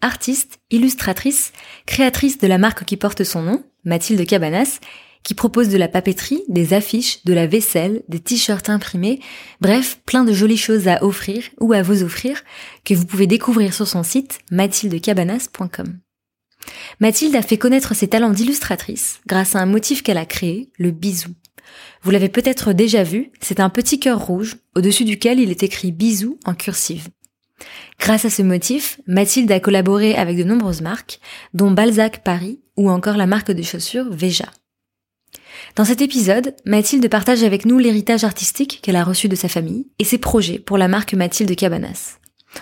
artiste, illustratrice, créatrice de la marque qui porte son nom, Mathilde Cabanas, qui propose de la papeterie, des affiches, de la vaisselle, des t-shirts imprimés, bref, plein de jolies choses à offrir ou à vous offrir que vous pouvez découvrir sur son site mathildecabanas.com. Mathilde a fait connaître ses talents d'illustratrice grâce à un motif qu'elle a créé, le bisou. Vous l'avez peut-être déjà vu, c'est un petit cœur rouge au-dessus duquel il est écrit bisou en cursive. Grâce à ce motif, Mathilde a collaboré avec de nombreuses marques, dont Balzac Paris ou encore la marque de chaussures Veja. Dans cet épisode, Mathilde partage avec nous l'héritage artistique qu'elle a reçu de sa famille et ses projets pour la marque Mathilde Cabanas.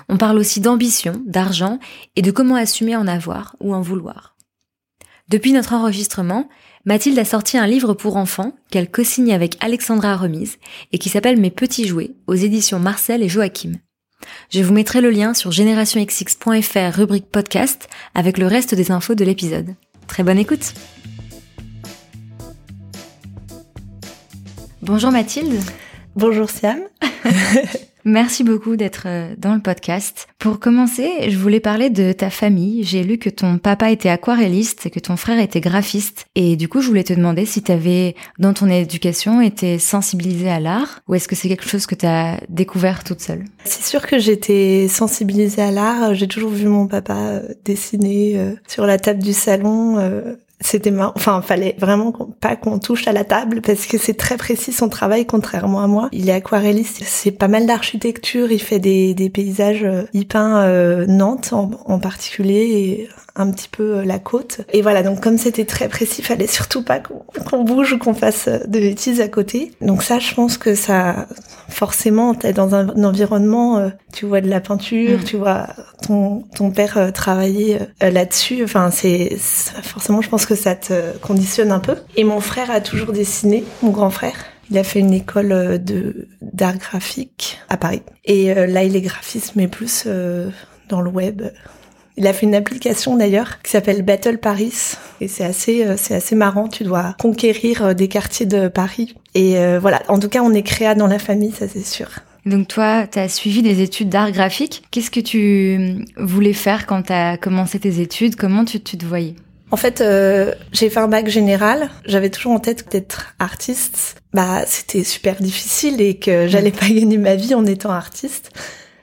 On parle aussi d'ambition, d'argent et de comment assumer en avoir ou en vouloir. Depuis notre enregistrement, Mathilde a sorti un livre pour enfants qu'elle co-signe avec Alexandra Remise et qui s'appelle Mes petits jouets aux éditions Marcel et Joachim. Je vous mettrai le lien sur générationxx.fr rubrique podcast avec le reste des infos de l'épisode. Très bonne écoute Bonjour Mathilde. Bonjour Siam. Merci beaucoup d'être euh, dans le podcast. Pour commencer, je voulais parler de ta famille. J'ai lu que ton papa était aquarelliste et que ton frère était graphiste. Et du coup, je voulais te demander si tu avais, dans ton éducation, été sensibilisée à l'art ou est-ce que c'est quelque chose que tu as découvert toute seule? C'est sûr que j'étais sensibilisée à l'art. J'ai toujours vu mon papa euh, dessiner euh, sur la table du salon c'était marrant. Enfin, fallait vraiment pas qu'on touche à la table parce que c'est très précis son travail, contrairement à moi. Il est aquarelliste, c'est pas mal d'architecture. Il fait des, des paysages. Euh, il peint euh, Nantes en, en, particulier et un petit peu euh, la côte. Et voilà, donc comme c'était très précis, fallait surtout pas qu'on bouge ou qu'on fasse euh, de bêtises à côté. Donc ça, je pense que ça, forcément, t'es dans un, environnement, euh, tu vois de la peinture, mm. tu vois ton ton père travailler là-dessus. Enfin, c'est forcément, je pense que ça te conditionne un peu. Et mon frère a toujours dessiné, mon grand frère. Il a fait une école de d'art graphique à Paris. Et là, il est graphiste, mais plus dans le web, il a fait une application d'ailleurs qui s'appelle Battle Paris et c'est assez euh, c'est assez marrant. Tu dois conquérir euh, des quartiers de Paris et euh, voilà. En tout cas, on est créa dans la famille, ça c'est sûr. Donc toi, tu as suivi des études d'art graphique. Qu'est-ce que tu voulais faire quand tu as commencé tes études? Comment tu te voyais? En fait, j'ai fait un bac général. J'avais toujours en tête d'être artiste. Bah, c'était super difficile et que j'allais pas gagner ma vie en étant artiste.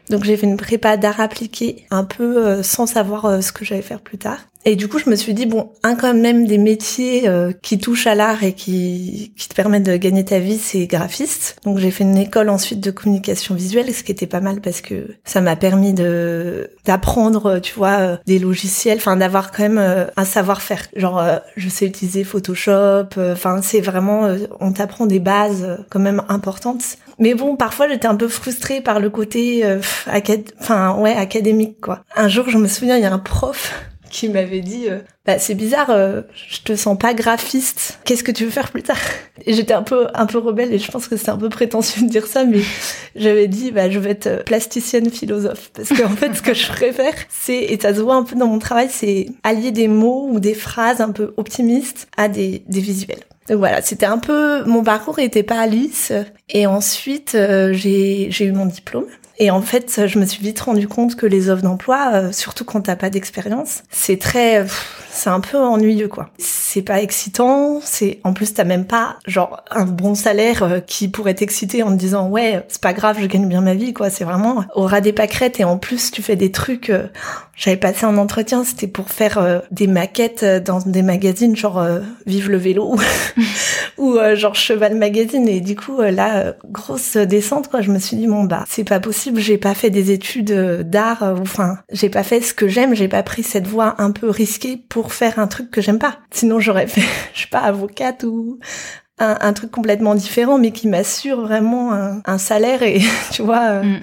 Donc j'ai fait une prépa d'art appliqué un peu euh, sans savoir euh, ce que j'allais faire plus tard. Et du coup, je me suis dit, bon, un quand même des métiers euh, qui touchent à l'art et qui, qui te permettent de gagner ta vie, c'est graphiste. Donc j'ai fait une école ensuite de communication visuelle, ce qui était pas mal parce que ça m'a permis de d'apprendre, tu vois, euh, des logiciels, enfin d'avoir quand même euh, un savoir-faire. Genre, je sais utiliser Photoshop, enfin c'est vraiment, on t'apprend des bases quand même importantes. Mais bon, parfois j'étais un peu frustrée par le côté, enfin ouais, académique quoi. Un jour, je me souviens, il y a un prof qui m'avait dit euh, bah c'est bizarre euh, je te sens pas graphiste. Qu'est-ce que tu veux faire plus tard? Et j'étais un peu un peu rebelle et je pense que c'est un peu prétentieux de dire ça mais j'avais dit bah je vais être plasticienne philosophe. Parce qu'en fait ce que je préfère c'est et ça se voit un peu dans mon travail c'est allier des mots ou des phrases un peu optimistes à des des visuels. Donc voilà, c'était un peu mon parcours était pas lisse. Et ensuite euh, j'ai j'ai eu mon diplôme et en fait, je me suis vite rendu compte que les offres d'emploi, euh, surtout quand t'as pas d'expérience, c'est très, c'est un peu ennuyeux quoi. C'est pas excitant, c'est en plus t'as même pas genre un bon salaire euh, qui pourrait t'exciter en te disant ouais c'est pas grave, je gagne bien ma vie quoi. C'est vraiment au ras des pâquerettes et en plus tu fais des trucs. Euh, j'avais passé un entretien, c'était pour faire des maquettes dans des magazines genre Vive le vélo ou genre Cheval Magazine et du coup là grosse descente quoi. Je me suis dit bon bah c'est pas possible j'ai pas fait des études euh, d'art, euh, enfin, j'ai pas fait ce que j'aime, j'ai pas pris cette voie un peu risquée pour faire un truc que j'aime pas. Sinon, j'aurais fait, je sais pas, avocate ou un, truc complètement différent, mais qui m'assure vraiment un, salaire et, tu vois, euh, mm.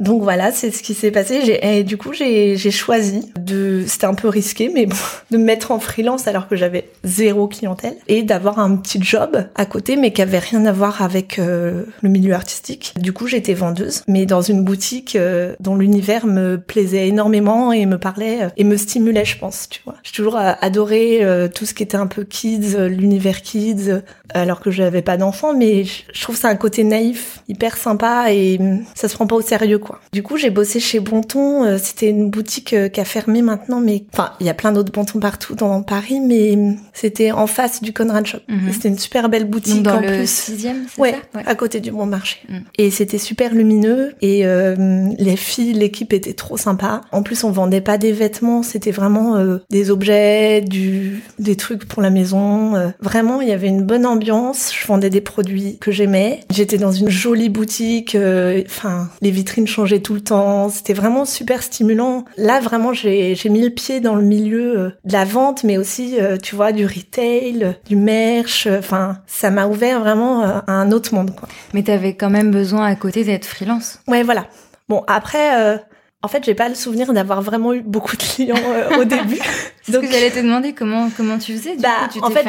Donc voilà, c'est ce qui s'est passé. Et du coup, j'ai, choisi de, c'était un peu risqué, mais bon, de me mettre en freelance alors que j'avais zéro clientèle et d'avoir un petit job à côté, mais qui avait rien à voir avec euh, le milieu artistique. Du coup, j'étais vendeuse, mais dans une boutique euh, dont l'univers me plaisait énormément et me parlait euh, et me stimulait, je pense. Tu vois, j'ai toujours adoré tout ce qui était un peu kids, l'univers kids, alors que je n'avais pas d'enfant, mais je trouve ça un côté naïf, hyper sympa et hum, ça se prend pas au sérieux, quoi. Du coup, j'ai bossé chez Bonton. C'était une boutique qui a fermé maintenant, mais enfin, il y a plein d'autres Bontons partout dans Paris, mais c'était en face du Conrad Shop. Mhm. C'était une super belle boutique dans en le plus. sixième, Ouais, ça? À côté du bon marché. Mm. Et c'était super lumineux et euh, les filles, l'équipe était trop sympa. En plus, on vendait pas des vêtements, c'était vraiment euh, des objets, du des trucs pour la maison. Euh, vraiment, il y avait une bonne ambiance. Je vendais des produits que j'aimais. J'étais dans une jolie boutique. euh, Enfin, les vitrines tout le temps. C'était vraiment super stimulant. Là, vraiment, j'ai j'ai mis le pied dans le milieu euh, de la vente, mais aussi, euh, tu vois, du retail, du merch. Enfin, ça m'a ouvert vraiment euh, à un autre monde, quoi. Mais t'avais quand même besoin à côté d'être freelance. Ouais, voilà. Bon, après, euh, en fait, j'ai pas le souvenir d'avoir vraiment eu beaucoup de clients euh, au début. Ce que j'allais te demander comment comment tu faisais. Du bah, coup, tu en fait,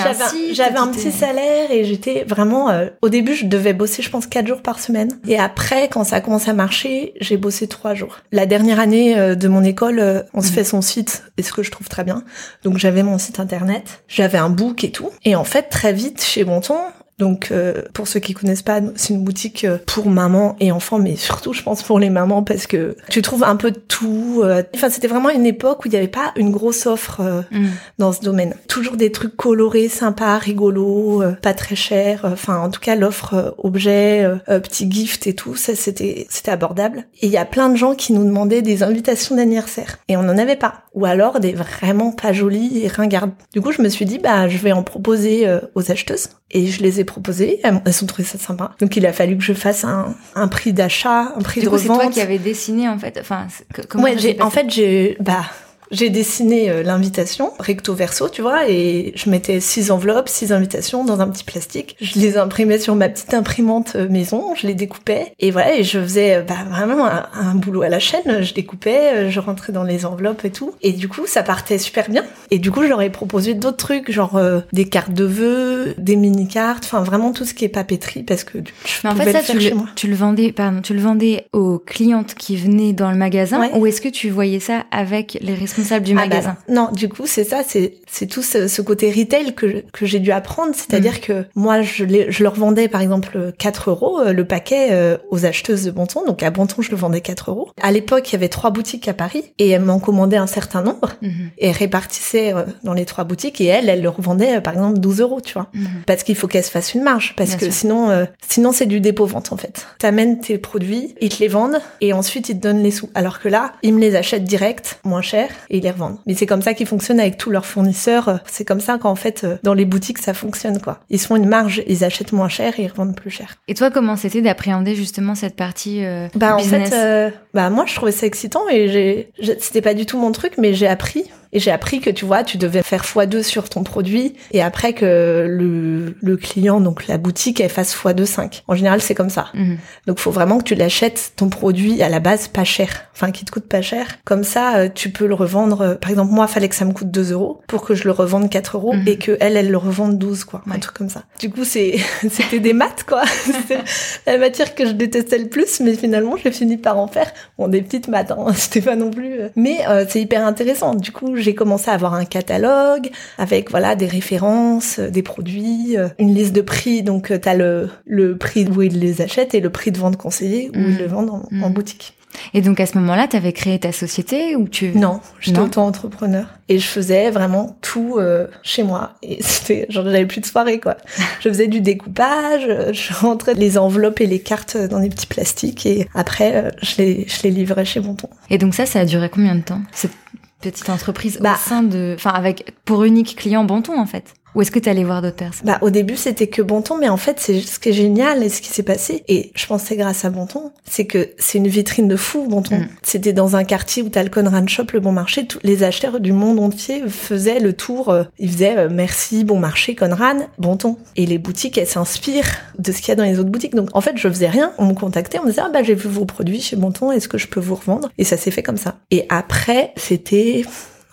j'avais un petit salaire et j'étais vraiment. euh, au début, je devais bosser, je pense, quatre jours par semaine. Et après, quand ça a commencé à marcher, j'ai bossé trois jours. La dernière année euh, de mon école, euh, on se Mhm. fait son site, et ce que je trouve très bien. Donc, j'avais mon site internet, j'avais un book et tout. Et en fait, très vite, chez Bonton. Donc, euh, pour ceux qui connaissent pas, c'est une boutique euh, pour maman et enfants, mais surtout, je pense, pour les mamans, parce que tu trouves un peu de tout. euh. Enfin, c'était vraiment une époque où il n'y avait pas une grosse offre euh, Mm. dans ce domaine. Toujours des trucs colorés, sympas, rigolos, euh, pas très chers. Enfin, en tout cas, l'offre objet, petits gifts et tout, ça c'était c'était abordable. Et il y a plein de gens qui nous demandaient des invitations d'anniversaire et on n'en avait pas. Ou alors des vraiment pas jolies et ringardes. Du coup, je me suis dit bah je vais en proposer aux acheteuses et je les ai proposées. Elles, ont trouvé ça sympa. Donc il a fallu que je fasse un, un prix d'achat, un prix Du de coup, c'est toi qui avais dessiné en fait. Enfin, comment Ouais, j'ai en fait j'ai bah j'ai dessiné euh, l'invitation recto verso, tu vois, et je mettais six enveloppes, six invitations dans un petit plastique. Je les imprimais sur ma petite imprimante euh, maison, je les découpais et voilà, et je faisais euh, bah, vraiment un, un boulot à la chaîne. Je découpais, je rentrais dans les enveloppes et tout, et du coup ça partait super bien. Et du coup j'aurais proposé d'autres trucs, genre euh, des cartes de vœux, des mini cartes, enfin vraiment tout ce qui est papeterie parce que je Mais en fait, ça, tu le, tu le vendais, pardon, tu le vendais aux clientes qui venaient dans le magasin, Ouais. ou est-ce que tu voyais ça avec les responsables du Ah bah non, du coup, c'est ça, c'est c'est tout ce, ce côté retail que, que j'ai dû apprendre. C'est-à-dire Mm. que moi, je, les, je leur vendais par exemple 4 euros euh, le paquet euh, aux acheteuses de Bonton. Donc à Bonton, je le vendais 4 euros. À l'époque, il y avait trois boutiques à Paris et elles m'en commandaient un certain nombre Mhm. et répartissaient euh, dans les trois boutiques. Et elles, elles le revendaient euh, par exemple 12 euros, tu vois. Mhm. Parce qu'il faut qu'elles se fassent une marge. Parce Bien que sûr. sinon, euh, sinon c'est du dépôt-vente en fait. T'amènes tes produits, ils te les vendent et ensuite ils te donnent les sous. Alors que là, ils me les achètent direct, moins cher, et les revendent. Mais c'est comme ça qu'ils fonctionnent avec tous leurs fournisseurs. C'est comme ça qu'en fait, euh, dans les boutiques, ça fonctionne quoi. Ils se font une marge, ils achètent moins cher et ils revendent plus cher. Et toi, comment c'était d'appréhender justement cette partie euh, Bah business en fait, euh, bah moi je trouvais ça excitant et j'ai, j'ai- c'était pas du tout mon truc, mais j'ai appris et j'ai appris que tu vois, tu devais faire x2 sur ton produit et après que le, le client, donc la boutique, elle fasse x2 5. En général, c'est comme ça. Mhm. Donc faut vraiment que tu l'achètes ton produit à la base pas cher, enfin qui te coûte pas cher. Comme ça, euh, tu peux le revendre. euh, Par exemple, moi, fallait que ça me coûte 2 euros pour que je le revende 4 euros Mhm. et que elle, elle le revende 12 quoi, un truc comme ça. Du coup, c'est c'était des maths quoi. C'était la matière que je détestais le plus, mais finalement, j'ai fini par en faire. Bon, des petites maths, hein, c'était pas non plus. euh, Mais euh, c'est hyper intéressant. Du coup, j'ai commencé à avoir un catalogue avec voilà des références, euh, des produits, euh, une liste de prix. Donc, euh, t'as le le prix où ils les achètent et le prix de vente conseillé où ils le vendent en, en Mhm. boutique. Et donc à ce moment-là, tu avais créé ta société ou tu Non, j'étais auto-entrepreneur et je faisais vraiment tout euh, chez moi et c'était genre j'avais plus de soirée quoi. Je faisais du découpage, je rentrais les enveloppes et les cartes dans des petits plastiques et après je les je les livrais chez Bonton. Et donc ça, ça a duré combien de temps cette petite entreprise Bah. au sein de, enfin avec pour unique client Bonton en fait. Ou est-ce que tu allais voir d'autres personnes Bah au début c'était que Bonton, mais en fait c'est ce qui est génial et ce qui s'est passé. Et je pense c'est grâce à Bonton, c'est que c'est une vitrine de fou Bonton. Mm. C'était dans un quartier où t'as le Conran Shop, le Bon Marché, tous les acheteurs du monde entier faisaient le tour. euh, Ils faisaient euh, merci Bon Marché, Conran, Bonton. Et les boutiques elles s'inspirent de ce qu'il y a dans les autres boutiques. Donc en fait je faisais rien, on me contactait, on me disait ah bah j'ai vu vos produits chez Bonton, est-ce que je peux vous revendre? Et ça s'est fait comme ça. Et après c'était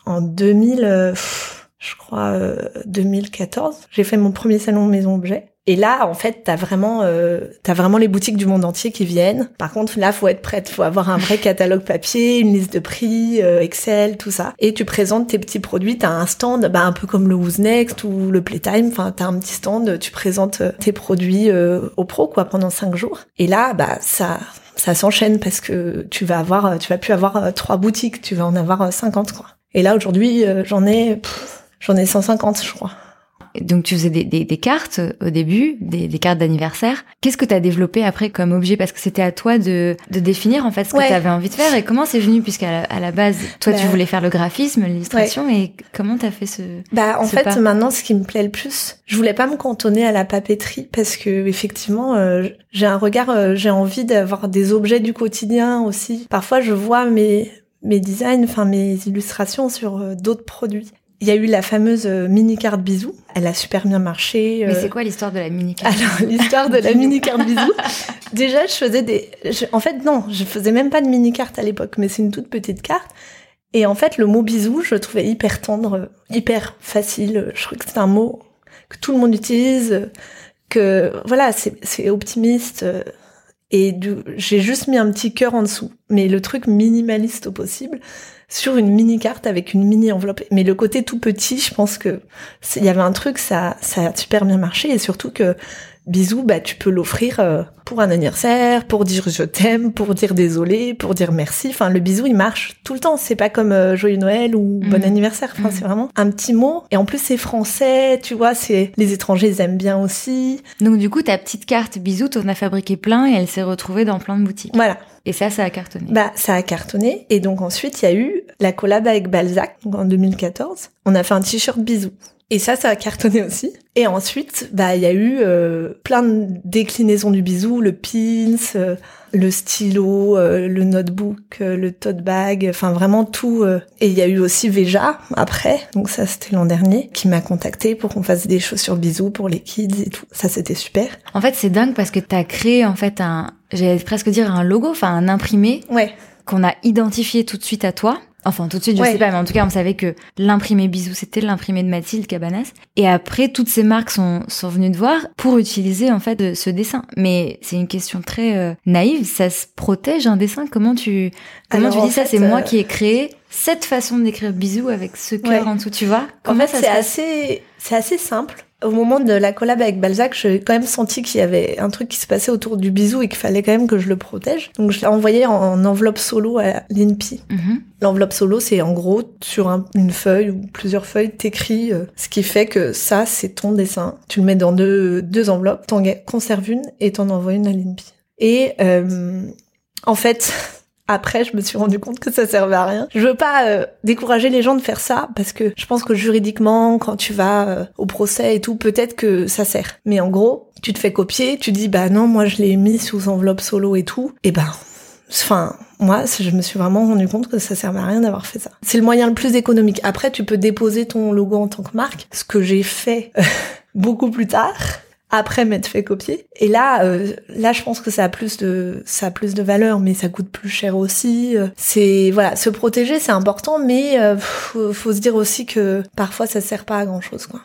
en 2000. euh, pff, je crois euh, 2014, j'ai fait mon premier salon maison objet. Et là, en fait, t'as vraiment, euh, t'as vraiment les boutiques du monde entier qui viennent. Par contre, là, faut être prête, faut avoir un vrai catalogue papier, une liste de prix, euh, Excel, tout ça. Et tu présentes tes petits produits. T'as un stand, bah un peu comme le Who's Next ou le Playtime. Enfin, t'as un petit stand. Tu présentes euh, tes produits euh, aux pros quoi pendant cinq jours. Et là, bah ça, ça s'enchaîne parce que tu vas avoir, tu vas plus avoir euh, trois boutiques, tu vas en avoir euh, 50 quoi. Et là, aujourd'hui, euh, j'en ai, j'en ai 150, je crois. Donc tu faisais des, des, des cartes euh, au début, des, des cartes d'anniversaire. Qu'est-ce que tu as développé après comme objet? Parce que c'était à toi de, de définir en fait ce que Ouais. tu avais envie de faire et comment c'est venu? Puisqu'à la, à la base, toi tu Bah. voulais faire le graphisme, l'illustration et comment t'as fait ce... Bah en fait pas- maintenant ce qui me plaît le plus, je voulais pas me cantonner à la papeterie parce que effectivement euh, j'ai un regard, euh, j'ai envie d'avoir des objets du quotidien aussi. Parfois je vois mes mes designs, enfin mes illustrations sur euh, d'autres produits. Il y a eu la fameuse euh, mini carte bisou, elle a super bien marché. Mais euh, c'est quoi l'histoire de la mini carte alors, l'histoire de la mini carte bisou. Déjà, je faisais des. je- En fait, non, je faisais même pas de mini carte à l'époque, mais c'est une toute petite carte. Et en fait, le mot bisou, je le trouvais hyper tendre, euh, hyper facile. Je trouvais que c'est un mot que tout le monde utilise, que voilà, c'est c'est optimiste. Et j'ai juste mis un petit cœur en dessous, mais le truc minimaliste au possible sur une mini carte avec une mini enveloppe. Mais le côté tout petit, je pense que il y avait un truc, ça, ça a super bien marché et surtout que bisou, bah tu peux l'offrir euh, pour un anniversaire, pour dire je t'aime, pour dire désolé, pour dire merci. Enfin, le bisou, il marche tout le temps. C'est pas comme euh, joyeux Noël ou bon Mhm. anniversaire. Enfin, Mhm. c'est vraiment un petit mot. Et en plus, c'est français, tu vois. C'est les étrangers, ils aiment bien aussi. Donc du coup ta petite carte bisou, t'en as fabriqué plein et elle s'est retrouvée dans plein de boutiques. Voilà. Et ça, ça a cartonné. Bah, ça a cartonné. Et donc ensuite, il y a eu la collab avec Balzac, donc en 2014. On a fait un t-shirt bisou. Et ça, ça a cartonné aussi. Et ensuite, bah, il y a eu euh, plein de déclinaisons du bisou, le pins, euh, le stylo, euh, le notebook, euh, le tote bag, enfin vraiment tout. euh. Et il y a eu aussi Veja après, donc ça c'était l'an dernier, qui m'a contacté pour qu'on fasse des chaussures bisous pour les kids et tout. Ça c'était super. En fait, c'est dingue parce que t'as créé en fait un, j'allais presque dire un logo, enfin un imprimé Ouais. qu'on a identifié tout de suite à toi. Enfin, tout de suite, je Ouais. sais pas, mais en tout cas, on savait que l'imprimé bisou, c'était l'imprimé de Mathilde Cabanas. Et après, toutes ces marques sont, sont venues te voir pour utiliser, en fait, ce dessin. Mais c'est une question très euh, naïve. Ça se protège, un dessin? Comment tu, comment Alors, tu en dis ça? fait, C'est moi euh, qui ai créé cette façon d'écrire bisou avec ce cœur Ouais. en dessous, tu vois? En Comment fait, ça c'est assez, c'est assez simple. Au moment de la collab avec Balzac, j'ai quand même senti qu'il y avait un truc qui se passait autour du bisou et qu'il fallait quand même que je le protège. Donc je l'ai envoyé en enveloppe solo à l'INPI. Mhm. L'enveloppe solo, c'est en gros sur un- une feuille ou plusieurs feuilles, t'écris euh, ce qui fait que ça, c'est ton dessin. Tu le mets dans deux, deux enveloppes, t'en conserves une et t'en envoies une à l'INPI. Et euh, en fait, après, je me suis rendu compte que ça servait à rien. Je veux pas euh, décourager les gens de faire ça parce que je pense que juridiquement, quand tu vas euh, au procès et tout, peut-être que ça sert. Mais en gros, tu te fais copier, tu dis bah non, moi je l'ai mis sous enveloppe solo et tout. Et ben, enfin, moi, je me suis vraiment rendu compte que ça servait à rien d'avoir fait ça. C'est le moyen le plus économique. Après, tu peux déposer ton logo en tant que marque, ce que j'ai fait beaucoup plus tard après m'être fait copier. Et là, euh, là, je pense que ça a plus de, ça a plus de valeur, mais ça coûte plus cher aussi. Euh, C'est voilà, se protéger, c'est important, mais euh, faut, faut se dire aussi que parfois ça sert pas à grand chose, quoi.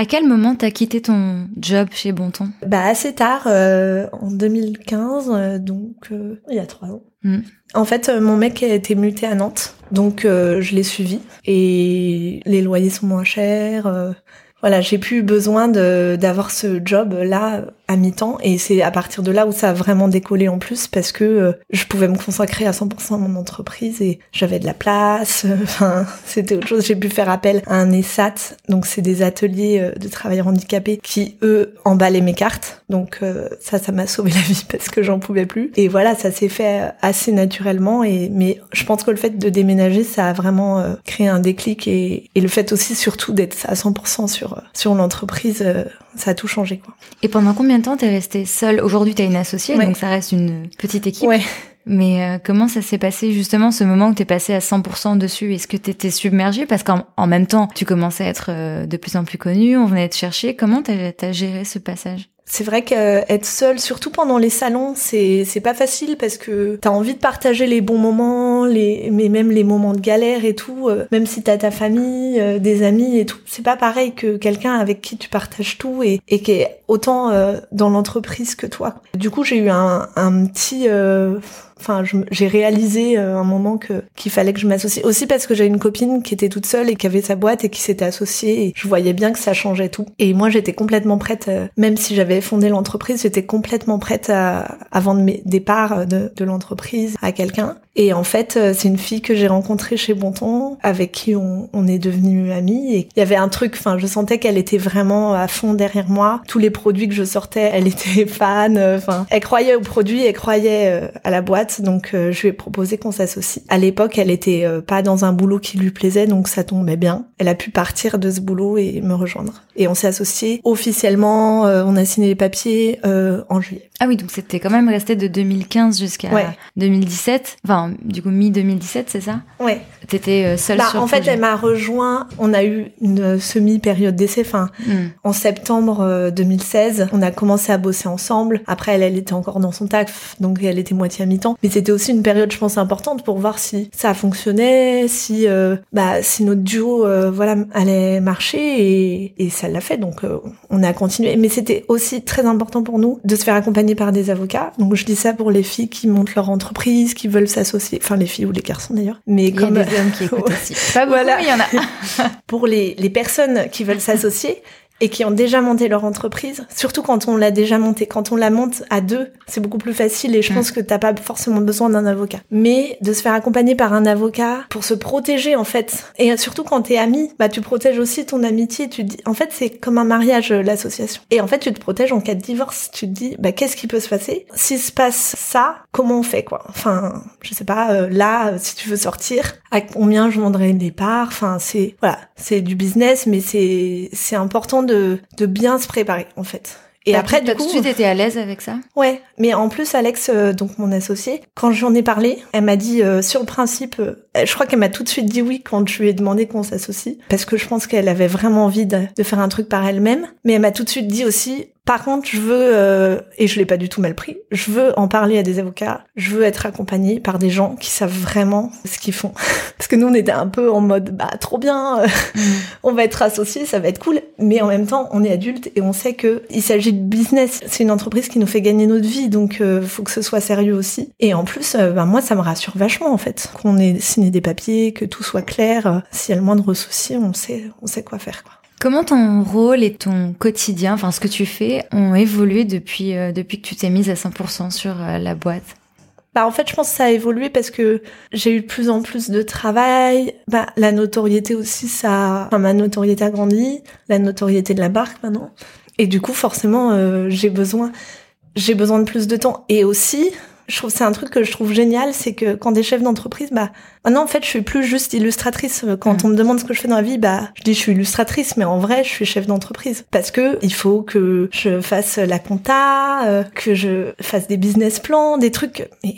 À quel moment t'as quitté ton job chez Bonton Bah assez tard, euh, en 2015, euh, donc euh, il y a trois ans. Mm. En fait, mon mec a été muté à Nantes, donc euh, je l'ai suivi et les loyers sont moins chers. Voilà, j'ai plus besoin d'avoir ce job là mi-temps et c'est à partir de là où ça a vraiment décollé en plus parce que euh, je pouvais me consacrer à 100% à mon entreprise et j'avais de la place. Enfin, c'était autre chose. J'ai pu faire appel à un ESAT, donc c'est des ateliers euh, de travailleurs handicapés qui eux emballaient mes cartes. Donc euh, ça, ça m'a sauvé la vie parce que j'en pouvais plus. Et voilà, ça s'est fait assez naturellement. Et mais je pense que le fait de déménager, ça a vraiment créé un déclic et, et le fait aussi surtout d'être à 100% sur sur l'entreprise ça a tout changé quoi. Et pendant combien de temps t'es restée seule Aujourd'hui t'as une associée, donc ça reste une petite équipe. Ouais. Mais euh, comment ça s'est passé justement ce moment où t'es passé à 100% dessus? Est-ce que t'étais submergée? Parce qu'en même temps tu commençais à être euh, de plus en plus connue, on venait te chercher. Comment t'as as géré ce passage? C'est vrai qu'être seule, surtout pendant les salons, c'est c'est pas facile parce que t'as envie de partager les bons moments, les mais même les moments de galère et tout. Euh, même si t'as ta famille, euh, des amis et tout, c'est pas pareil que quelqu'un avec qui tu partages tout et et qui est autant euh, dans l'entreprise que toi. Du coup, j'ai eu un un petit enfin j'ai réalisé euh, un moment que qu'il fallait que je m'associe. Aussi parce que j'ai une copine qui était toute seule et qui avait sa boîte et qui s'était associée et je voyais bien que ça changeait tout. Et moi j'étais complètement prête euh, même si j'avais fondé l'entreprise j'étais complètement prête à, à vendre mes départs de, de l'entreprise à quelqu'un et en fait, euh, c'est une fille que j'ai rencontrée chez Bonton, avec qui on, est devenus amis. Et il y avait un truc, enfin, je sentais qu'elle était vraiment à fond derrière moi. Tous les produits que je sortais, elle était fan. Euh, enfin, elle croyait aux produits, elle croyait euh, à la boîte. Donc, je lui ai proposé qu'on s'associe. À l'époque, elle était pas dans un boulot qui lui plaisait, donc ça tombait bien. Elle a pu partir de ce boulot et me rejoindre. Et on s'est associés officiellement. on a signé les papiers en juillet. Ah oui, donc c'était quand même resté de 2015 jusqu'à 2017. Enfin, du coup, mi-2017, c'est ça? Ouais. T'étais euh, seule bah, sur En fait, elle m'a rejoint. On a eu une semi-période d'essai. Enfin, hmm. en septembre 2016, euh, on a commencé à bosser ensemble. Après, elle, elle était encore dans son taf, donc elle était moitié à mi-temps. Mais c'était aussi une période, je pense, importante pour voir si ça fonctionnait, si, euh, bah, si notre duo, voilà, allait marcher. Et, et ça l'a fait. Donc, on a continué. Mais c'était aussi très important pour nous de se faire accompagner par des avocats. Donc je dis ça pour les filles qui montent leur entreprise, qui veulent s'associer, enfin les filles ou les garçons d'ailleurs. Mais il comme y a des hommes qui écoutent aussi. Pas voilà. il y en a. pour les, les personnes qui veulent s'associer, et qui ont déjà monté leur entreprise, surtout quand on l'a déjà monté. Quand on la monte à deux, c'est beaucoup plus facile et je mm. pense que t'as pas forcément besoin d'un avocat. Mais de se faire accompagner par un avocat pour se protéger en fait, et surtout quand t'es ami, bah tu protèges aussi ton amitié. Tu dis, en fait c'est comme un mariage euh, l'association. Et en fait tu te protèges en cas de divorce. Tu te dis, bah qu'est-ce qui peut se passer? S'il se passe ça, comment on fait quoi? Enfin, je sais pas. Euh, là, si tu veux sortir, à combien je vendrais des parts? Enfin, c'est voilà, c'est du business, mais c'est c'est important de, bien se préparer en fait. Et après, du coup, tout de suite été à l'aise avec ça? Ouais, mais en plus, Alex, euh, donc mon associé, quand j'en ai parlé, elle m'a dit euh, sur le principe, euh, je crois qu'elle m'a tout de suite dit oui quand je lui ai demandé qu'on s'associe, parce que je pense qu'elle avait vraiment envie de, de faire un truc par elle-même. Mais elle m'a tout de suite dit aussi, par contre, je veux, euh, et je l'ai pas du tout mal pris, je veux en parler à des avocats, je veux être accompagnée par des gens qui savent vraiment ce qu'ils font. Parce que nous, on était un peu en mode, bah trop bien, euh, mm. on va être associés, ça va être cool, mais en même temps, on est adulte et on sait que il s'agit de business. C'est une entreprise qui nous fait gagner notre vie, donc euh, faut que ce soit sérieux aussi. Et en plus, bah, moi, ça me rassure vachement en fait, qu'on ait signé des papiers, que tout soit clair. S'il y a le moindre souci, on sait, on sait quoi faire. Quoi. Comment ton rôle et ton quotidien, enfin ce que tu fais, ont évolué depuis euh, depuis que tu t'es mise à 100% sur euh, la boîte? Bah en fait, je pense que ça a évolué parce que j'ai eu de plus en plus de travail. Bah la notoriété aussi, ça, enfin, ma notoriété a grandi, la notoriété de la barque maintenant. Et du coup, forcément, euh, j'ai besoin, j'ai besoin de plus de temps. Et aussi, je trouve c'est un truc que je trouve génial, c'est que quand des chefs d'entreprise, bah maintenant en fait je suis plus juste illustratrice. Quand mm. on me demande ce que je fais dans la vie, bah je dis je suis illustratrice, mais en vrai je suis chef d'entreprise parce que il faut que je fasse la compta, euh, que je fasse des business plans, des trucs. Mais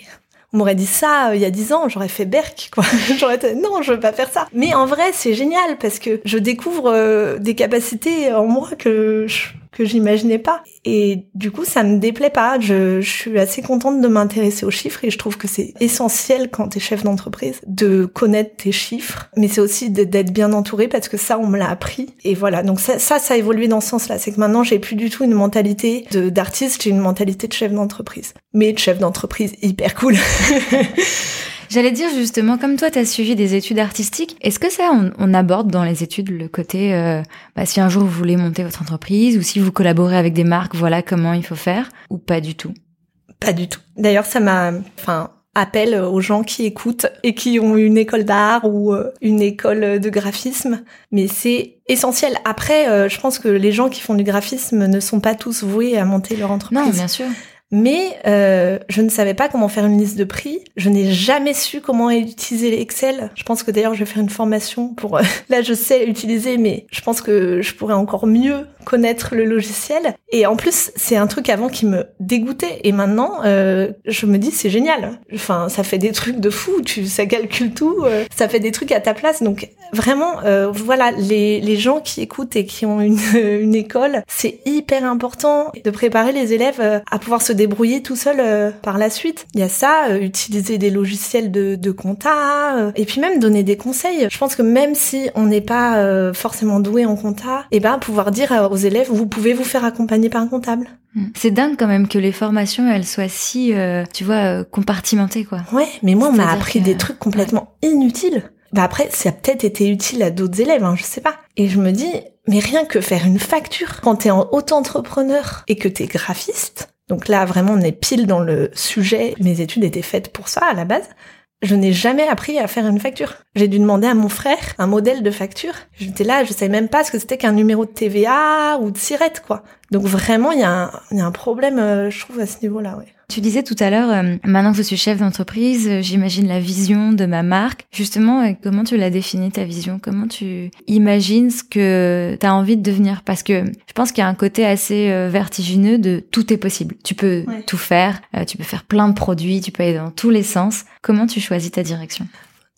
on m'aurait dit ça euh, il y a dix ans, j'aurais fait Berk, quoi. j'aurais été, non, je veux pas faire ça. Mais en vrai, c'est génial parce que je découvre euh, des capacités en moi que je, que j'imaginais pas. Et du coup, ça me déplaît pas. Je, je suis assez contente de m'intéresser aux chiffres et je trouve que c'est essentiel quand t'es chef d'entreprise de connaître tes chiffres, mais c'est aussi d'être bien entouré parce que ça, on me l'a appris. Et voilà. Donc ça, ça, ça a évolué dans ce sens-là. C'est que maintenant, j'ai plus du tout une mentalité d'artiste, j'ai une mentalité de chef d'entreprise. Mais de chef d'entreprise hyper cool. J'allais dire justement, comme toi, tu as suivi des études artistiques, est-ce que ça, on, aborde dans les études le côté, euh, bah, si un jour vous voulez monter votre entreprise ou si vous collaborez avec des marques, voilà comment il faut faire, ou pas du tout? Pas du tout. D'ailleurs, ça m'a, enfin, appel aux gens qui écoutent et qui ont une école d'art ou euh, une école de graphisme, mais c'est essentiel. Après, euh, je pense que les gens qui font du graphisme ne sont pas tous voués à monter leur entreprise. Non, bien sûr. Mais euh, je ne savais pas comment faire une liste de prix. Je n'ai jamais su comment utiliser Excel. Je pense que d'ailleurs je vais faire une formation pour. Euh, là, je sais utiliser, mais je pense que je pourrais encore mieux connaître le logiciel. Et en plus, c'est un truc avant qui me dégoûtait. Et maintenant, euh, je me dis c'est génial. Enfin, ça fait des trucs de fou. Tu, ça calcule tout. Euh, ça fait des trucs à ta place. Donc vraiment, euh, voilà, les, les gens qui écoutent et qui ont une, une école, c'est hyper important de préparer les élèves à pouvoir se débrouiller tout seul euh, par la suite. Il y a ça, euh, utiliser des logiciels de, de compta, euh, et puis même donner des conseils. Je pense que même si on n'est pas forcément doué en compta, et eh ben pouvoir dire aux élèves, vous pouvez vous faire accompagner par un comptable. Hmm. C'est dingue quand même que les formations elles soient si, tu vois, compartimentées quoi. Ouais, mais moi on m'a appris des trucs complètement inutiles. Bah après, ça a peut-être été utile à d'autres élèves, hein, je sais pas. Et je me dis, mais rien que faire une facture quand t'es en auto-entrepreneur et que t'es graphiste, donc là, vraiment, on est pile dans le sujet. Mes études étaient faites pour ça à la base. Je n'ai jamais appris à faire une facture. J'ai dû demander à mon frère un modèle de facture. J'étais là, je savais même pas ce que c'était qu'un numéro de TVA ou de sirette, quoi. Donc vraiment, il y, a un, problème, euh, je trouve, à ce niveau-là. Ouais. Tu disais tout à l'heure, euh, maintenant que je suis chef d'entreprise, euh, j'imagine la vision de ma marque. Justement, comment tu l'as définie ta vision? Comment tu imagines ce que tu as envie de devenir? Parce que je pense qu'il y a un côté assez vertigineux de tout est possible. Tu peux tout faire, tu peux faire plein de produits, tu peux aller dans tous les sens. Comment tu choisis ta direction?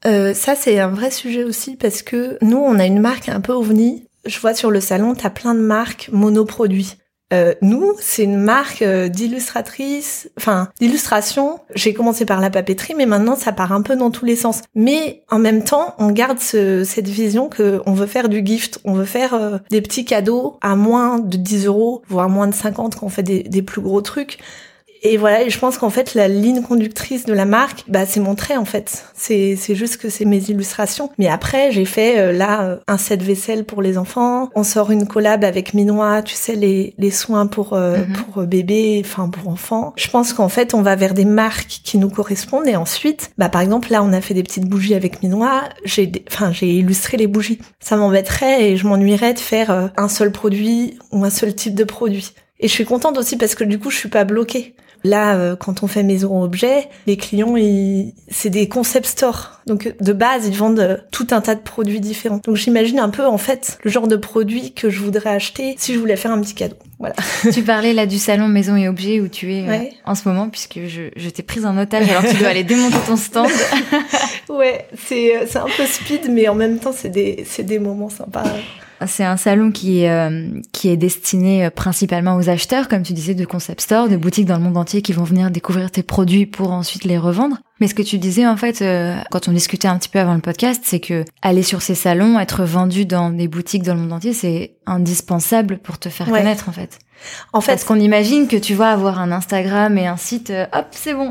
Ça, c'est un vrai sujet aussi parce que nous, on a une marque un peu ovni. Je vois sur le salon, tu as plein de marques monoproduits. Euh, nous, c'est une marque euh, d'illustratrice, enfin d'illustration. J'ai commencé par la papeterie, mais maintenant ça part un peu dans tous les sens. Mais en même temps, on garde cette vision que on veut faire du gift, on veut faire euh, des petits cadeaux à moins de 10 euros, voire moins de 50 quand on fait des, des plus gros trucs. Et voilà, et je pense qu'en fait, la ligne conductrice de la marque, bah, c'est mon trait, en fait. C'est, c'est juste que c'est mes illustrations. Mais après, j'ai fait, euh, là, euh, un set vaisselle pour les enfants. On sort une collab avec Minois, tu sais, les, les soins pour, euh, mhm. pour bébés, enfin, pour enfants. Je pense qu'en fait, on va vers des marques qui nous correspondent. Et ensuite, bah, par exemple, là, on a fait des petites bougies avec Minois. J'ai, enfin, j'ai illustré les bougies. Ça m'embêterait et je m'ennuierais de faire un seul produit ou un seul type de produit. Et je suis contente aussi parce que du coup, je suis pas bloquée. Là, euh, quand on fait maison objet, les clients, c'est des concept stores. Donc de base, ils vendent euh, tout un tas de produits différents. Donc j'imagine un peu en fait le genre de produit que je voudrais acheter si je voulais faire un petit cadeau. Voilà. tu parlais là du salon maison et objets où tu es euh, en ce moment puisque je, je t'ai prise en otage alors tu dois aller démonter ton stand. ouais, c'est c'est un peu speed mais en même temps c'est des c'est des moments sympas. C'est un salon qui, euh, qui est destiné euh, principalement aux acheteurs, comme tu disais, de concept store, de boutiques dans le monde entier qui vont venir découvrir tes produits pour ensuite les revendre. Mais ce que tu disais en fait, euh, quand on discutait un petit peu avant le podcast, c'est que aller sur ces salons, être vendu dans des boutiques dans le monde entier, c'est indispensable pour te faire connaître en fait. En fait, parce qu'on imagine que tu vas avoir un Instagram et un site, hop, c'est bon.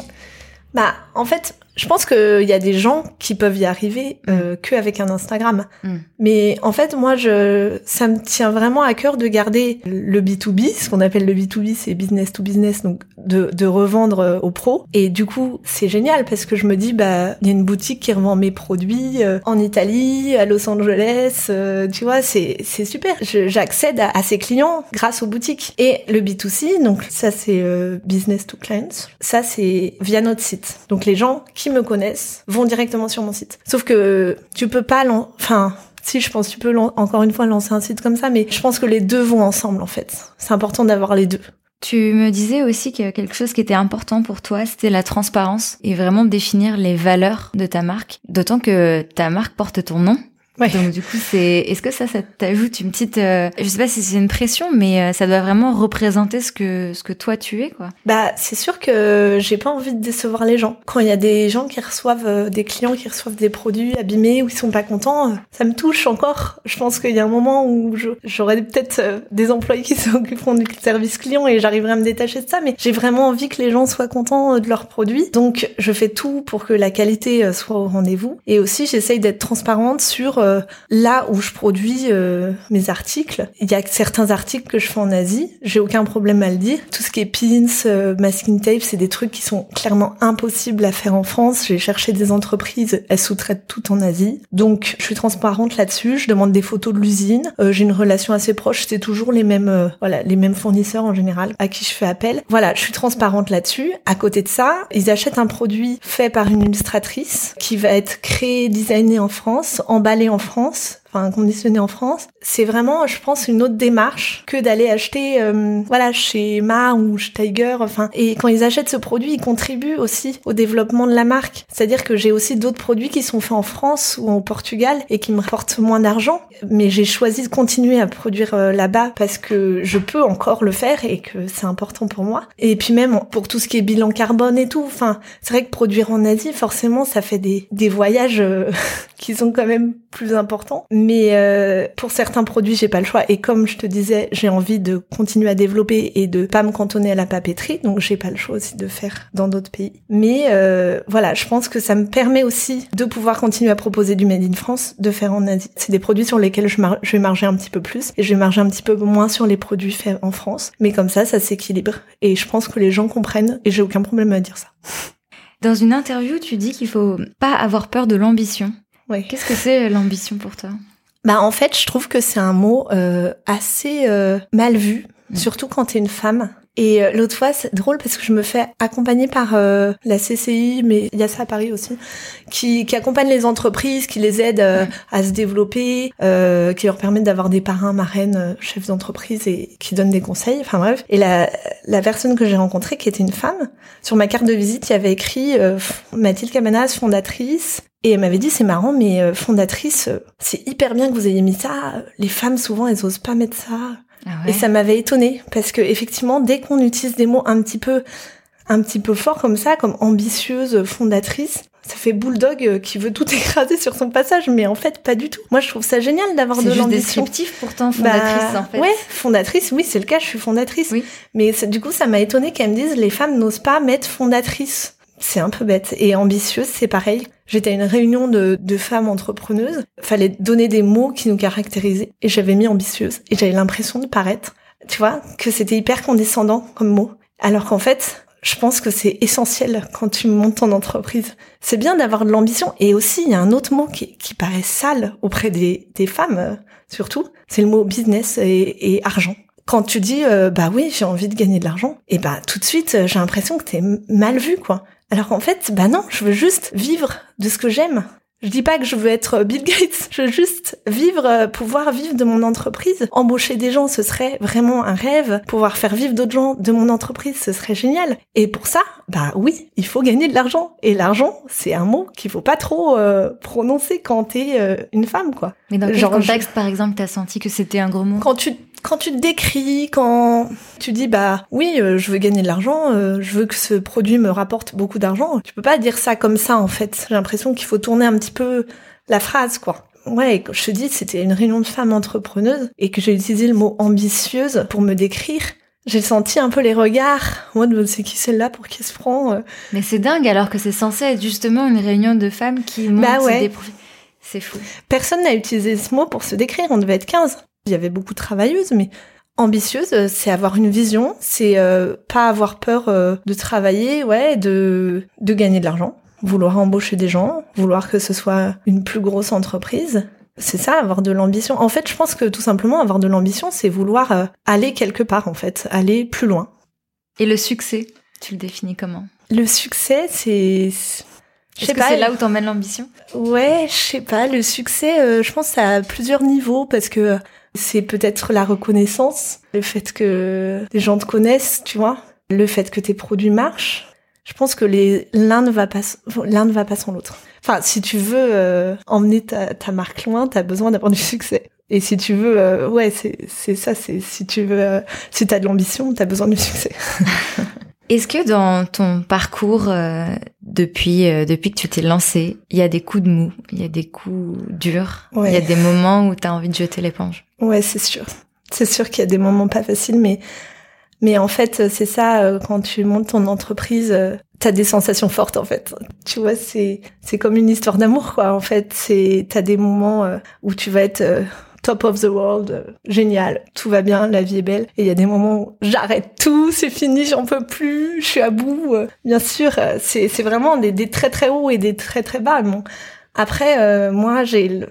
Bah, en fait, je pense qu'il y a des gens qui peuvent y arriver euh, mm. que avec un Instagram. Mm. Mais en fait, moi, je, ça me tient vraiment à cœur de garder le B2B, ce qu'on appelle le B2B, c'est business to business, donc de, de revendre euh, aux pros. Et du coup, c'est génial parce que je me dis, bah, il y a une boutique qui revend mes produits euh, en Italie, à Los Angeles, euh, tu vois, c'est c'est super. J'accède à, à, ces clients grâce aux boutiques. Et le B2C, donc ça c'est business to clients, ça c'est via notre site. Donc les gens qui me connaissent vont directement sur mon site. Sauf que tu peux pas, enfin, si je pense tu peux encore une fois lancer un site comme ça, mais je pense que les deux vont ensemble en fait. C'est important d'avoir les deux. Tu me disais aussi que quelque chose qui était important pour toi, c'était la transparence et vraiment définir les valeurs de ta marque. D'autant que ta marque porte ton nom Donc du coup, c'est est-ce que ça, ça t'ajoute une petite, euh, je sais pas si c'est une pression, mais euh, ça doit vraiment représenter ce que ce que toi tu es, quoi. Bah c'est sûr que j'ai pas envie de décevoir les gens. Quand il y a des gens qui reçoivent euh, des clients qui reçoivent des produits abîmés ou ils sont pas contents, ça me touche encore. Je pense qu'il y a un moment où j'aurais peut-être des employés qui s'occuperont du service client et j'arriverai à me détacher de ça, mais j'ai vraiment envie que les gens soient contents de leurs produits. Donc je fais tout pour que la qualité soit au rendez-vous et aussi j'essaye d'être transparente sur euh, là où je produis euh, mes articles. Il y a certains articles que je fais en Asie, j'ai aucun problème à le dire. Tout ce qui est pins, euh, masking tape, c'est des trucs qui sont clairement impossibles à faire en France. J'ai cherché des entreprises, elles sous-traitent tout en Asie. Donc je suis transparente là-dessus, je demande des photos de l'usine. j'ai une relation assez proche, c'est toujours les mêmes voilà, les mêmes fournisseurs en général à qui je fais appel. Voilà, je suis transparente là-dessus. À côté de ça, ils achètent un produit fait par une illustratrice qui va être créé, designé en France, emballé en France enfin conditionné en France, c'est vraiment, je pense, une autre démarche que d'aller acheter, euh, voilà, chez Ma ou chez Tiger. Enfin, et quand ils achètent ce produit, ils contribuent aussi au développement de la marque. C'est-à-dire que j'ai aussi d'autres produits qui sont faits en France ou au Portugal et qui me rapportent moins d'argent, mais j'ai choisi de continuer à produire euh, là-bas parce que je peux encore le faire et que c'est important pour moi. Et puis même pour tout ce qui est bilan carbone et tout. Enfin, c'est vrai que produire en Asie, forcément, ça fait des des voyages euh, qui sont quand même plus importants. Euh, pour certains produits, j'ai pas le choix. Et comme je te disais, j'ai envie de continuer à développer et de pas me cantonner à la papeterie, donc j'ai pas le choix aussi de faire dans d'autres pays. Mais euh, voilà, je pense que ça me permet aussi de pouvoir continuer à proposer du made in France, de faire en Asie. C'est des produits sur lesquels je, je vais marger un petit peu plus et je vais marger un petit peu moins sur les produits faits en France. Mais comme ça, ça s'équilibre. Et je pense que les gens comprennent et j'ai aucun problème à dire ça. Dans une interview, tu dis qu'il faut pas avoir peur de l'ambition. Ouais. Qu'est-ce que c'est l'ambition pour toi? Bah en fait, je trouve que c'est un mot euh, assez euh, mal vu, mm. surtout quand t'es une femme. Et euh, l'autre fois, c'est drôle parce que je me fais accompagner par la CCI, mais il y a ça à Paris aussi, qui, qui accompagne les entreprises, qui les aide mm. à se développer, qui leur permettent d'avoir des parrains, marraines, chefs d'entreprise et qui donnent des conseils. Enfin bref. Et la, la personne que j'ai rencontrée, qui était une femme, sur ma carte de visite, il y avait écrit Mathilde Cabanas, fondatrice, et elle m'avait dit, c'est marrant, mais euh, fondatrice, euh, c'est hyper bien que vous ayez mis ça. Les femmes, souvent, elles osent pas mettre ça. Ah et ça m'avait étonnée, parce que effectivement, dès qu'on utilise des mots un petit peu, un petit peu forts comme ça, comme ambitieuse, fondatrice, ça fait bulldog euh, qui veut tout écraser sur son passage, mais en fait pas du tout. Moi je trouve ça génial d'avoir de l'ambition. C'est descriptif pourtant fondatrice bah, en fait. Ouais, fondatrice, oui c'est le cas, je suis fondatrice. Oui. Mais du coup ça m'a étonné qu'elle me dise les femmes n'osent pas mettre fondatrice. C'est un peu bête. Et ambitieuse, c'est pareil. J'étais à une réunion de, femmes entrepreneuses. Fallait donner des mots qui nous caractérisaient. Et j'avais mis ambitieuse. Et j'avais l'impression de paraître, tu vois, que c'était hyper condescendant comme mot. Alors qu'en fait, je pense que c'est essentiel quand tu montes ton entreprise. C'est bien d'avoir de l'ambition. Et aussi, il y a un autre mot qui, paraît sale auprès des, femmes, euh, surtout. C'est le mot business et, argent quand tu dis euh, bah oui j'ai envie de gagner de l'argent et bah tout de suite j'ai l'impression que t'es mal vu quoi alors qu'en fait, bah non, je veux juste vivre de ce que j'aime. Je dis pas que je veux être Bill Gates, je veux juste vivre, euh, pouvoir vivre de mon entreprise. Embaucher des gens, ce serait vraiment un rêve. Pouvoir faire vivre d'autres gens de mon entreprise, ce serait génial. Et pour ça, bah oui, il faut gagner de l'argent. Et l'argent, c'est un mot qu'il faut pas trop euh, prononcer quand t'es euh, une femme, quoi. Mais dans quel contexte, par exemple, t'as senti que c'était un gros mot? Quand tu quand tu te décris, quand tu dis bah oui, euh, je veux gagner de l'argent, euh, je veux que ce produit me rapporte beaucoup d'argent, tu peux pas dire ça comme ça en fait. J'ai l'impression qu'il faut tourner un petit peu la phrase quoi. Ouais, je te dis, c'était une réunion de femmes entrepreneuses et que j'ai utilisé le mot ambitieuse pour me décrire. J'ai senti un peu les regards. Moi, c'est qui celle-là? Pour qui se prend euh? Mais c'est dingue alors que c'est censé être justement une réunion de femmes qui montent bah ouais. des C'est fou. Personne n'a utilisé ce mot pour se décrire. On devait être 15. Il y avait beaucoup de travailleuses, mais ambitieuse, euh, c'est avoir une vision, c'est euh, pas avoir peur euh, de travailler, ouais, de de gagner de l'argent, vouloir embaucher des gens, vouloir que ce soit une plus grosse entreprise. C'est ça, avoir de l'ambition. En fait, je pense que tout simplement avoir de l'ambition, c'est vouloir aller quelque part, en fait, aller plus loin. Et le succès, tu le définis comment? Le succès, c'est je sais pas. C'est là où t'emmènes l'ambition? Ouais, je sais pas. Le succès, je pense, à plusieurs niveaux parce que c'est peut-être la reconnaissance, le fait que les gens te connaissent, tu vois, le fait que tes produits marchent. Je pense que l'un ne va pas ne va pas sans l'autre. Enfin, si tu veux euh, emmener ta, marque loin, t'as besoin d'avoir du succès. Et si tu veux, euh, ouais, c'est c'est ça. C'est si tu veux, euh, si t'as de l'ambition, t'as besoin du succès. Est-ce que dans ton parcours euh, depuis depuis que tu t'es lancé, il y a des coups de mou, il y a des coups durs, il y a des moments où t'as envie de jeter l'éponge? Ouais, c'est sûr. C'est sûr qu'il y a des moments pas faciles, mais mais en fait, c'est ça quand tu montes ton entreprise, t'as des sensations fortes en fait. Tu vois, c'est c'est comme une histoire d'amour quoi. En fait, c'est t'as des moments où tu vas être top of the world, euh, génial, tout va bien, la vie est belle. Et il y a des moments où j'arrête tout, c'est fini, j'en peux plus, je suis à bout. Euh. bien sûr, euh, c'est c'est vraiment des, des très très hauts et des très très bas. Bon. Après, moi, j'ai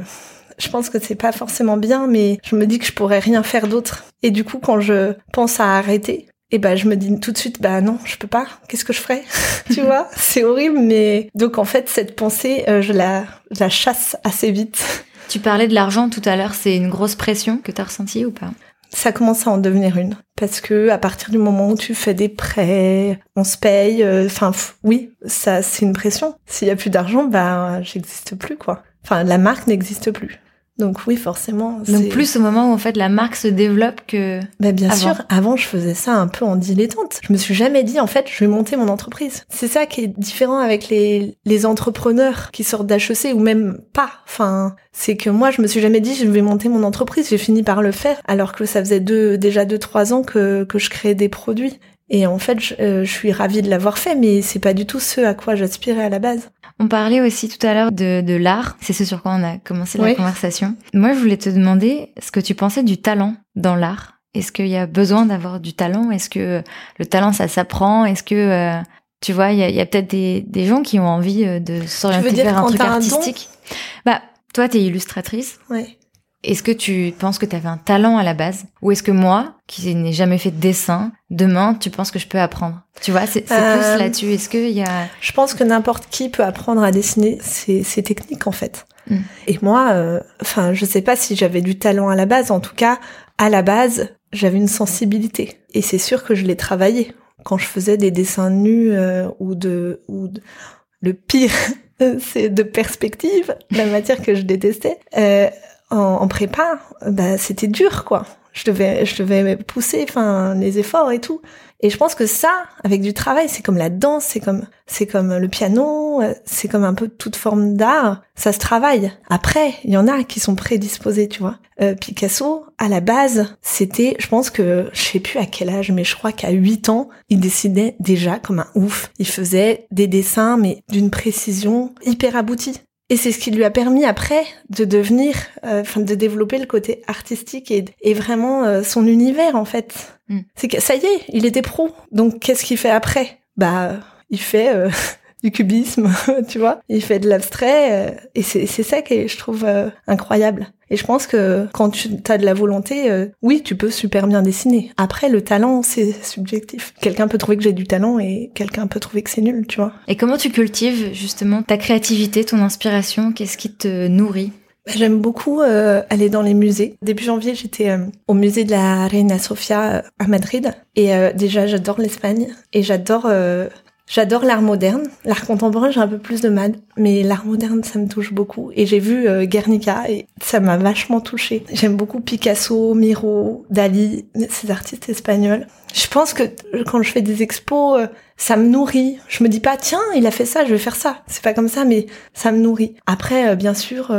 je pense que c'est pas forcément bien, mais je me dis que je pourrais rien faire d'autre. Et du coup, quand je pense à arrêter, et eh ben je me dis tout de suite bah non je peux pas qu'est-ce que je ferais? Tu vois c'est horrible mais donc en fait cette pensée je la je la chasse assez vite tu parlais de l'argent tout à l'heure, c'est une grosse pression que tu as ressentie ou pas? Ça commence à en devenir une parce que à partir du moment où tu fais des prêts, on se paye, euh, enfin oui, ça c'est une pression. S'il y a plus d'argent, bah j'existe plus quoi. Enfin la marque n'existe plus. Donc oui, forcément. Donc plus au moment où en fait la marque se développe que. Bah bien sûr. Avant, je faisais ça un peu en dilettante. Je me suis jamais dit en fait, je vais monter mon entreprise. C'est ça qui est différent avec les les entrepreneurs qui sortent d'HEC ou même pas. Enfin, c'est que moi, je me suis jamais dit je vais monter mon entreprise. J'ai fini par le faire alors que ça faisait deux déjà deux trois ans que que je créais des produits. Et en fait, je, euh, je suis ravie de l'avoir fait, mais c'est pas du tout ce à quoi j'aspirais à la base. On parlait aussi tout à l'heure de, de l'art. C'est ce sur quoi on a commencé la conversation. Moi, je voulais te demander ce que tu pensais du talent dans l'art. Est-ce qu'il y a besoin d'avoir du talent? Est-ce que le talent, ça s'apprend? Est-ce que, euh, tu vois, il y a, peut-être des, des gens qui ont envie euh, de s'orienter vers un truc artistique? Bah, toi, t'es illustratrice. Ouais. Est-ce que tu penses que tu avais un talent à la base? Ou est-ce que moi, qui n'ai jamais fait de dessin, demain, tu penses que je peux apprendre? Tu vois, c'est euh... plus là-dessus. Est-ce qu'il y a... Je pense que n'importe qui peut apprendre à dessiner. C'est technique, en fait. Mm. Et moi, euh, enfin, je sais pas si j'avais du talent à la base. En tout cas, à la base, j'avais une sensibilité. Et c'est sûr que je l'ai travaillé. Quand je faisais des dessins nus euh, ou de... Ou de... Le pire, c'est de perspective, la matière que je détestais. Euh, en, prépa, bah c'était dur quoi. Je devais je devais pousser enfin les efforts et tout. Et je pense que ça avec du travail, c'est comme la danse, c'est comme c'est comme le piano, c'est comme un peu toute forme d'art, ça se travaille. Après, il y en a qui sont prédisposés, tu vois. Euh, Picasso, à la base, c'était, je pense que, je sais plus à quel âge, mais je crois qu'à 8 ans, il dessinait déjà comme un ouf. Il faisait des dessins, mais d'une précision hyper aboutie. Et c'est ce qui lui a permis après de devenir, euh, enfin de développer le côté artistique et, et vraiment euh, son univers en fait. Mm. C'est que ça y est, il était pro. Donc qu'est-ce qu'il fait après? Bah, il fait euh, du cubisme, tu vois. Il fait de l'abstrait et c'est ça que je trouve incroyable. Et je pense que quand tu as de la volonté, euh, oui, tu peux super bien dessiner. Après, le talent, c'est subjectif. Quelqu'un peut trouver que j'ai du talent et quelqu'un peut trouver que c'est nul, tu vois. Et comment tu cultives justement ta créativité, ton inspiration? Qu'est-ce qui te nourrit? Bah, J'aime beaucoup euh, aller dans les musées. Début janvier, j'étais euh, au musée de la Reina Sofia à Madrid. Et déjà, j'adore l'Espagne. Et j'adore J'adore l'art moderne. L'art contemporain, j'ai un peu plus de mal, mais l'art moderne, ça me touche beaucoup. Et j'ai vu euh, Guernica et ça m'a vachement touchée. J'aime beaucoup Picasso, Miro, Dali, ces artistes espagnols. Je pense que quand je fais des expos, euh, ça me nourrit. Je me dis pas, tiens, il a fait ça, je vais faire ça. C'est pas comme ça, mais ça me nourrit. Après, euh, bien sûr,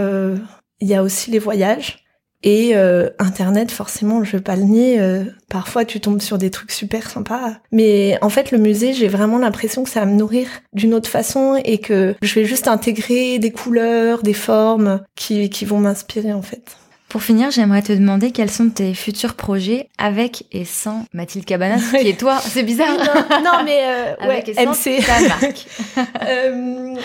il y a aussi les voyages. Et euh, Internet, forcément, je vais pas le nier. Euh, parfois, tu tombes sur des trucs super sympas. Mais en fait, le musée, j'ai vraiment l'impression que ça va me nourrir d'une autre façon et que je vais juste intégrer des couleurs, des formes qui, qui vont m'inspirer en fait. Pour finir, j'aimerais te demander quels sont tes futurs projets avec et sans Mathilde Cabanas, qui est toi. C'est bizarre. Non, mais euh, avec et sans MC. ta marque. euh,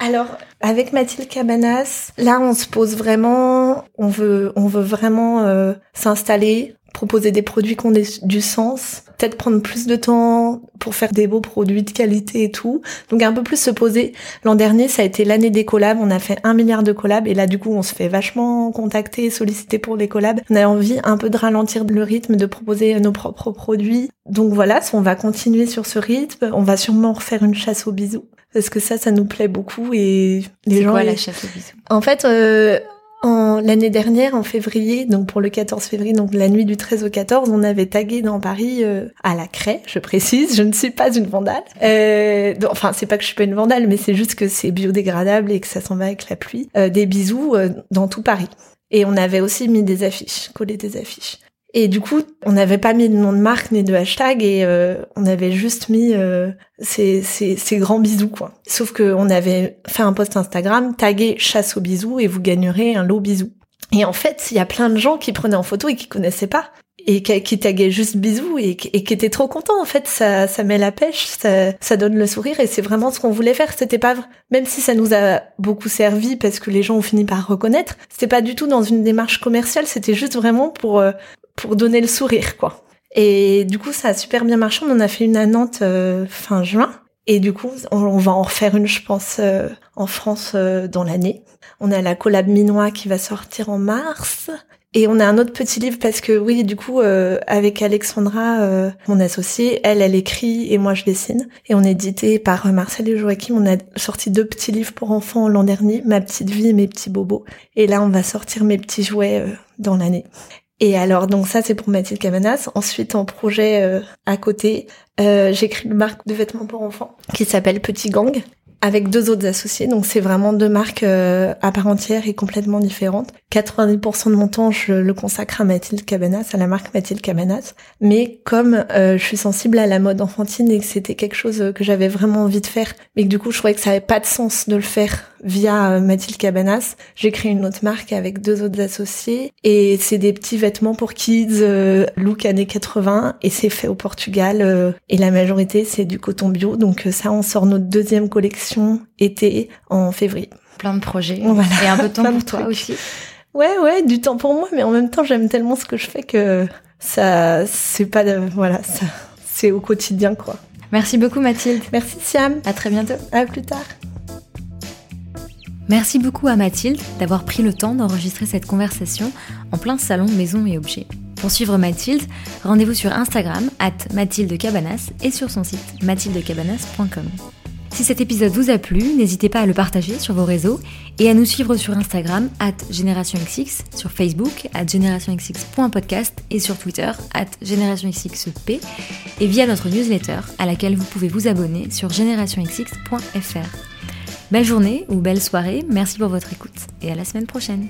alors, avec Mathilde Cabanas, là, on se pose vraiment, on veut, on veut vraiment euh, s'installer, proposer des produits qui ont du sens, peut-être prendre plus de temps pour faire des beaux produits de qualité et tout. Donc un peu plus se poser. L'an dernier, ça a été l'année des collabs. On a fait un milliard de collabs et là, du coup, on se fait vachement contacter, solliciter pour les collabs. On a envie un peu de ralentir le rythme, de proposer nos propres produits. Donc voilà, on va continuer sur ce rythme. On va sûrement refaire une chasse aux bisous parce que ça, ça nous plaît beaucoup et les gens. Quoi, la chasse aux bisous? En fait, euh, l'année dernière, en février, donc pour le 14 février, donc la nuit du 13 au 14, on avait tagué dans Paris euh, à la craie, je précise, je ne suis pas une vandale. Euh, enfin, c'est pas que je suis pas une vandale, mais c'est juste que c'est biodégradable et que ça s'en va avec la pluie. Euh, des bisous euh, dans tout Paris. Et on avait aussi mis des affiches, collé des affiches. Et du coup, on n'avait pas mis de nom de marque ni de hashtag et euh, on avait juste mis euh, ces, grands bisous quoi. Sauf que on avait fait un post Instagram tagué chasse aux bisous et vous gagnerez un lot bisous. Et en fait, il y a plein de gens qui prenaient en photo et qui connaissaient pas et qui, taguaient juste bisous et, et, qui étaient trop contents en fait ça ça met la pêche ça, ça donne le sourire et c'est vraiment ce qu'on voulait faire c'était pas même si ça nous a beaucoup servi parce que les gens ont fini par reconnaître c'était pas du tout dans une démarche commerciale c'était juste vraiment pour euh, pour donner le sourire, quoi. Et du coup, ça a super bien marché. On en a fait une à Nantes euh, fin juin. Et du coup, on, va en refaire une, je pense, euh, en France euh, dans l'année. On a la collab minois qui va sortir en mars. Et on a un autre petit livre parce que oui, du coup, avec Alexandra, mon associée, elle, elle écrit et moi je dessine. Et on est édité par Marcel et Joachim. On a sorti deux petits livres pour enfants l'an dernier, Ma petite vie, mes petits bobos. Et là, on va sortir mes petits jouets dans l'année. Et alors, donc ça, c'est pour Mathilde Camanas. Ensuite, en projet euh, à côté, euh, j'écris une marque de vêtements pour enfants qui s'appelle Petit Gang avec deux autres associés. Donc c'est vraiment deux marques euh, à part entière et complètement différentes. 90% de mon temps, je le consacre à Mathilde Cabanas, à la marque Mathilde Cabanas. Mais comme euh, je suis sensible à la mode enfantine et que c'était quelque chose que j'avais vraiment envie de faire, mais que du coup je trouvais que ça avait pas de sens de le faire via euh, Mathilde Cabanas, j'ai créé une autre marque avec deux autres associés et c'est des petits vêtements pour kids, look années 80 et c'est fait au Portugal et la majorité c'est du coton bio. Donc ça, on sort notre deuxième collection été en février. Plein de projets. Et un peu de temps pour toi aussi. Ouais, ouais, du temps pour moi, mais en même temps, j'aime tellement ce que je fais que ça, c'est pas, de, voilà, ça, c'est au quotidien, quoi. Merci beaucoup, Mathilde. Merci, Siam. À très bientôt. À plus tard. Merci beaucoup à Mathilde d'avoir pris le temps d'enregistrer cette conversation en plein salon Maison et Objets. Pour suivre Mathilde, rendez-vous sur Instagram, at Mathilde Cabanas, et sur son site mathildecabanas.com. Si cet épisode vous a plu, n'hésitez pas à le partager sur vos réseaux et à nous suivre sur Instagram, at GenerationXX, sur Facebook, at GenerationXX.podcast et sur Twitter, at GenerationXXP, et via notre newsletter à laquelle vous pouvez vous abonner sur GenerationXX.fr. Belle journée ou belle soirée, merci pour votre écoute et à la semaine prochaine.